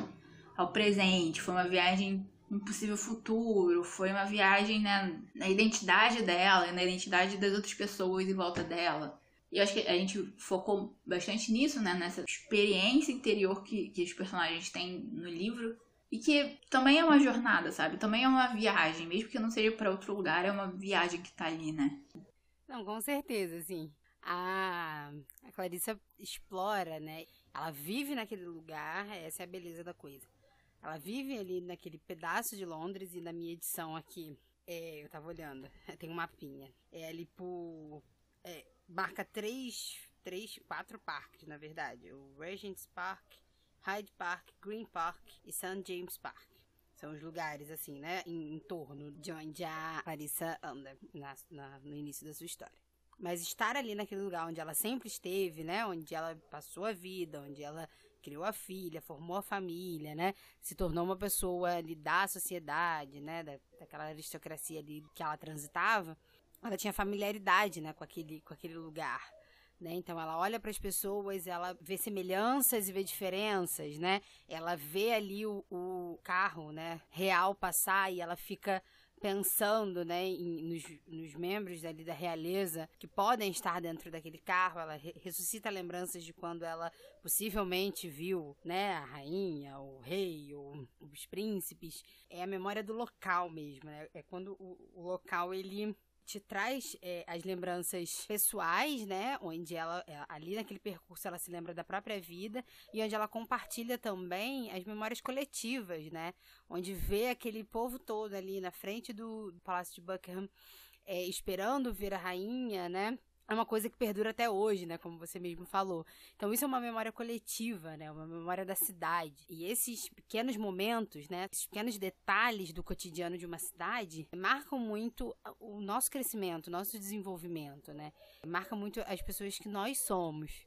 ao presente, foi uma viagem um possível futuro, foi uma viagem né, na identidade dela, na identidade das outras pessoas em volta dela. E eu acho que a gente focou bastante nisso, né? Nessa experiência interior que, que os personagens têm no livro. E que também é uma jornada, sabe? Também é uma viagem, mesmo que não seja para outro lugar, é uma viagem que tá ali, né? Não, com certeza, assim. A, a Clarissa explora, né? Ela vive naquele lugar, essa é a beleza da coisa. Ela vive ali naquele pedaço de Londres e na minha edição aqui, é, eu tava olhando, <laughs> tem um mapinha. É ali por. É, marca três, três, quatro parques, na verdade. O Regent's Park, Hyde Park, Green Park e St. James Park. São os lugares, assim, né? Em, em torno de onde a Clarissa anda na, na, no início da sua história. Mas estar ali naquele lugar onde ela sempre esteve, né? Onde ela passou a vida, onde ela criou a filha, formou a família, né? Se tornou uma pessoa ali da sociedade, né? Da, daquela aristocracia ali que ela transitava. Ela tinha familiaridade, né? Com aquele, com aquele lugar. Né? Então ela olha para as pessoas, ela vê semelhanças e vê diferenças, né? Ela vê ali o, o carro, né, real passar e ela fica pensando né, em, nos, nos, membros ali da realeza que podem estar dentro daquele carro. Ela re ressuscita lembranças de quando ela possivelmente viu né, a rainha, o rei, os príncipes. É a memória do local mesmo. Né? É quando o, o local ele te traz é, as lembranças pessoais, né? Onde ela, é, ali naquele percurso, ela se lembra da própria vida e onde ela compartilha também as memórias coletivas, né? Onde vê aquele povo todo ali na frente do Palácio de Buckingham é, esperando ver a rainha, né? É uma coisa que perdura até hoje, né? Como você mesmo falou. Então, isso é uma memória coletiva, né? Uma memória da cidade. E esses pequenos momentos, né? Esses pequenos detalhes do cotidiano de uma cidade marcam muito o nosso crescimento, o nosso desenvolvimento, né? Marca muito as pessoas que nós somos.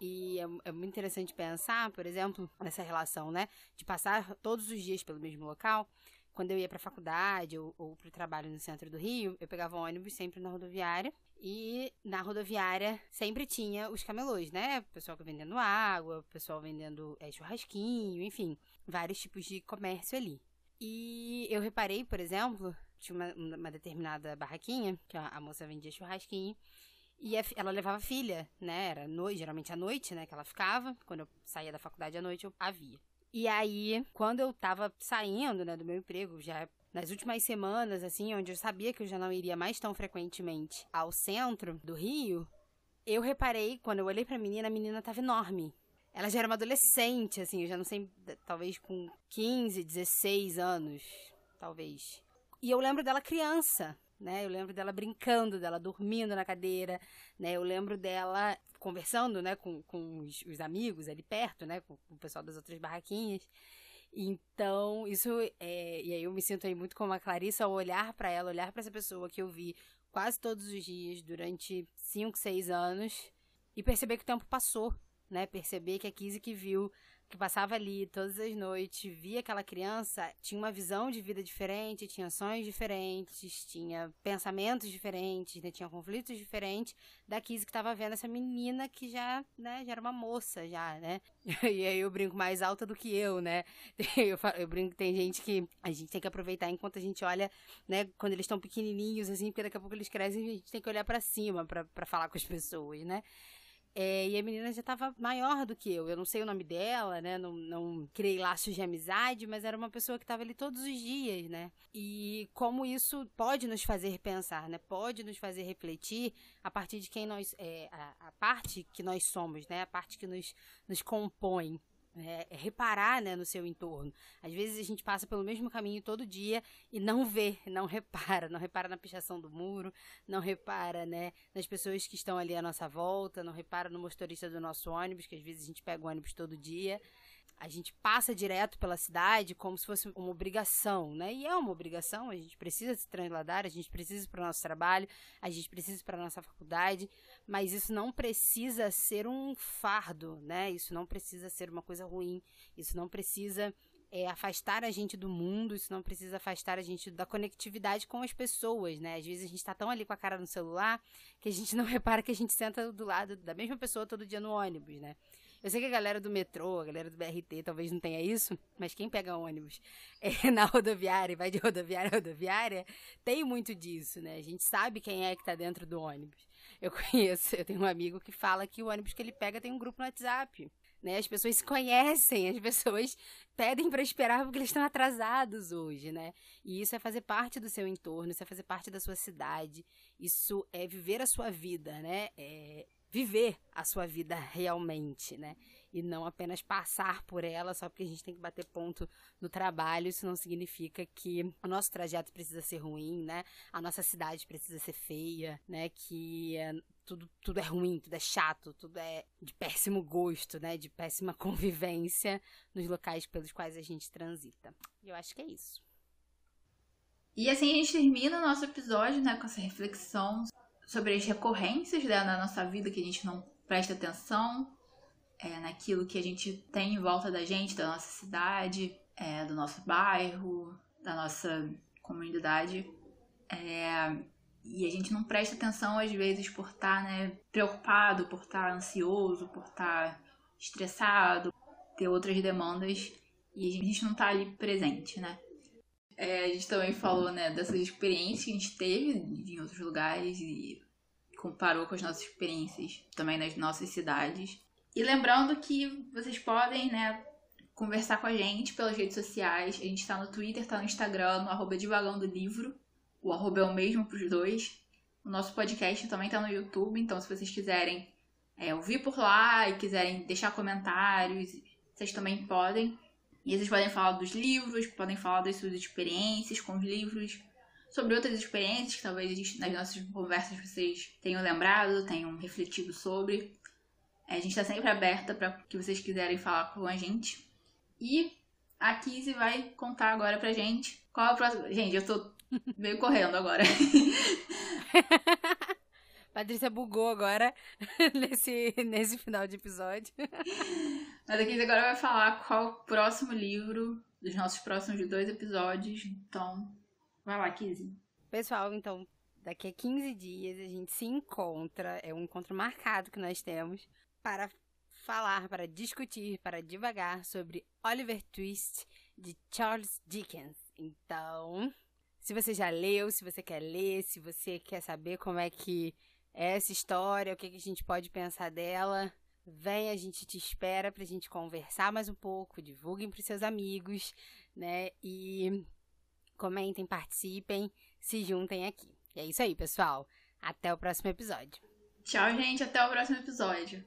E é, é, muito interessante pensar, por exemplo, nessa relação, né? De passar todos os dias pelo mesmo local quando eu ia para a faculdade ou, ou para o trabalho no centro do Rio, eu pegava um ônibus sempre na rodoviária. E na rodoviária sempre tinha os camelôs, né? Pessoal vendendo água, pessoal vendendo é, churrasquinho, enfim, vários tipos de comércio ali. E eu reparei, por exemplo, tinha uma, uma determinada barraquinha, que a, a moça vendia churrasquinho, e a, ela levava filha, né? Era noite, geralmente à noite, né? Que ela ficava. Quando eu saía da faculdade à noite, eu a via. E aí, quando eu tava saindo, né, do meu emprego, já nas últimas semanas, assim, onde eu sabia que eu já não iria mais tão frequentemente ao centro do Rio, eu reparei, quando eu olhei pra menina, a menina tava enorme. Ela já era uma adolescente, assim, eu já não sei, talvez com 15, 16 anos, talvez. E eu lembro dela criança, né? Eu lembro dela brincando, dela dormindo na cadeira, né? Eu lembro dela conversando, né, com, com os, os amigos ali perto, né, com, com, o pessoal das outras barraquinhas. Então, isso é, e aí eu me sinto aí muito como a Clarissa ao olhar para ela, olhar para essa pessoa que eu vi quase todos os dias durante 5, 6 anos e perceber que o tempo passou, né? Perceber que a Kizzy que viu que passava ali todas as noites, via aquela criança, tinha uma visão de vida diferente, tinha sonhos diferentes, tinha pensamentos diferentes, né? tinha conflitos diferentes da Kizzy que estava vendo essa menina que já, né, já era uma moça já, né? <laughs> E aí eu brinco mais alta do que eu, né? <laughs> Eu, falo, eu brinco tem gente que a gente tem que aproveitar enquanto a gente olha, né, quando eles estão pequenininhos assim, porque daqui a pouco eles crescem a gente tem que olhar para cima para falar com as pessoas, né? É, e a menina já estava maior do que eu. Eu não sei o nome dela, né? Não, não criei laços de amizade, mas era uma pessoa que estava ali todos os dias, né? E como isso pode nos fazer pensar, né? Pode nos fazer refletir a partir de quem nós. É, a, a parte que nós somos, né? A parte que nos, nos compõe, é, é, reparar né, no seu entorno. Às vezes a gente passa pelo mesmo caminho todo dia e não vê, não repara, não repara na pichação do muro, não repara né, nas pessoas que estão ali à nossa volta, não repara no motorista do nosso ônibus, que às vezes a gente pega o ônibus todo dia a gente passa direto pela cidade como se fosse uma obrigação, né? E é uma obrigação, a gente precisa se trasladar, a gente precisa para o nosso trabalho, a gente precisa para a nossa faculdade, mas isso não precisa ser um fardo, né? Isso não precisa ser uma coisa ruim, isso não precisa é, afastar a gente do mundo, isso não precisa afastar a gente da conectividade com as pessoas, né? Às vezes a gente está tão ali com a cara no celular que a gente não <laughs> repara que a gente senta do lado da mesma pessoa todo dia no ônibus, né? Eu sei que a galera do metrô, a galera do BRT talvez não tenha isso, mas quem pega ônibus <laughs> é, na rodoviária e vai de rodoviária a rodoviária, tem muito disso, né? A gente sabe quem é que tá dentro do ônibus. Eu <laughs> conheço, eu tenho um amigo que fala que o ônibus que ele pega tem um grupo no WhatsApp. Né? As pessoas se conhecem, as pessoas <laughs> pedem para esperar porque eles estão atrasados hoje, né? E isso é fazer parte do seu entorno, isso é fazer parte da sua cidade, isso é viver a sua vida, né? É viver a sua vida realmente, né? E não apenas passar por ela só porque a gente tem que bater ponto no trabalho. Isso não significa que o nosso trajeto precisa ser ruim, né? A nossa cidade precisa ser feia, né? Que é, tudo, tudo é ruim, tudo é chato, tudo é de péssimo gosto, né? De péssima <laughs> convivência nos locais pelos quais a gente transita. E eu acho que é isso. E assim a gente termina o nosso episódio, né, com essa reflexão sobre as recorrências né, na nossa vida que a gente não presta atenção, é, naquilo que a gente tem em volta da gente, da nossa cidade, é, do nosso bairro, da nossa comunidade. É, e a gente não presta atenção, às vezes, por estar tá, né, preocupado, por estar tá ansioso, por estar tá estressado, ter outras demandas, e a gente não está ali presente, né? É, a gente também falou, né, dessas experiências que a gente teve em outros lugares e comparou com as nossas experiências também nas nossas cidades. E lembrando que vocês podem, né, conversar com a gente pelas redes sociais. A gente tá no Twitter, tá no Instagram, no arroba do Livro. O arroba é o mesmo pros dois. O nosso podcast também tá no YouTube, então se vocês quiserem é, ouvir por lá e quiserem deixar comentários, vocês também podem. E vocês podem falar dos livros, podem falar das suas experiências com os livros, sobre outras experiências que talvez nas nossas conversas vocês tenham lembrado, tenham refletido sobre. É, a gente está sempre aberta para que vocês quiserem falar com a gente. E a Kizzy vai contar agora pra gente qual é o próximo. Gente, eu tô meio correndo agora. <laughs> Patrícia bugou agora <laughs> nesse, nesse final de episódio. <laughs> Mas a Kizzy agora vai falar qual o próximo livro dos nossos próximos dois episódios. Então, vai lá, Kizzy. Pessoal, então, daqui a 15 dias a gente se encontra. É um encontro marcado que nós temos para falar, para discutir, para divagar sobre Oliver Twist de Charles Dickens. Então, se você já leu, se você quer ler, se você quer saber como é que é essa história, o que a gente pode pensar dela, vem, a gente te espera para a gente conversar mais um pouco, divulguem para seus amigos, né? E comentem, participem, se juntem aqui. E é isso aí, pessoal. Até o próximo episódio. Tchau, gente. Até o próximo episódio.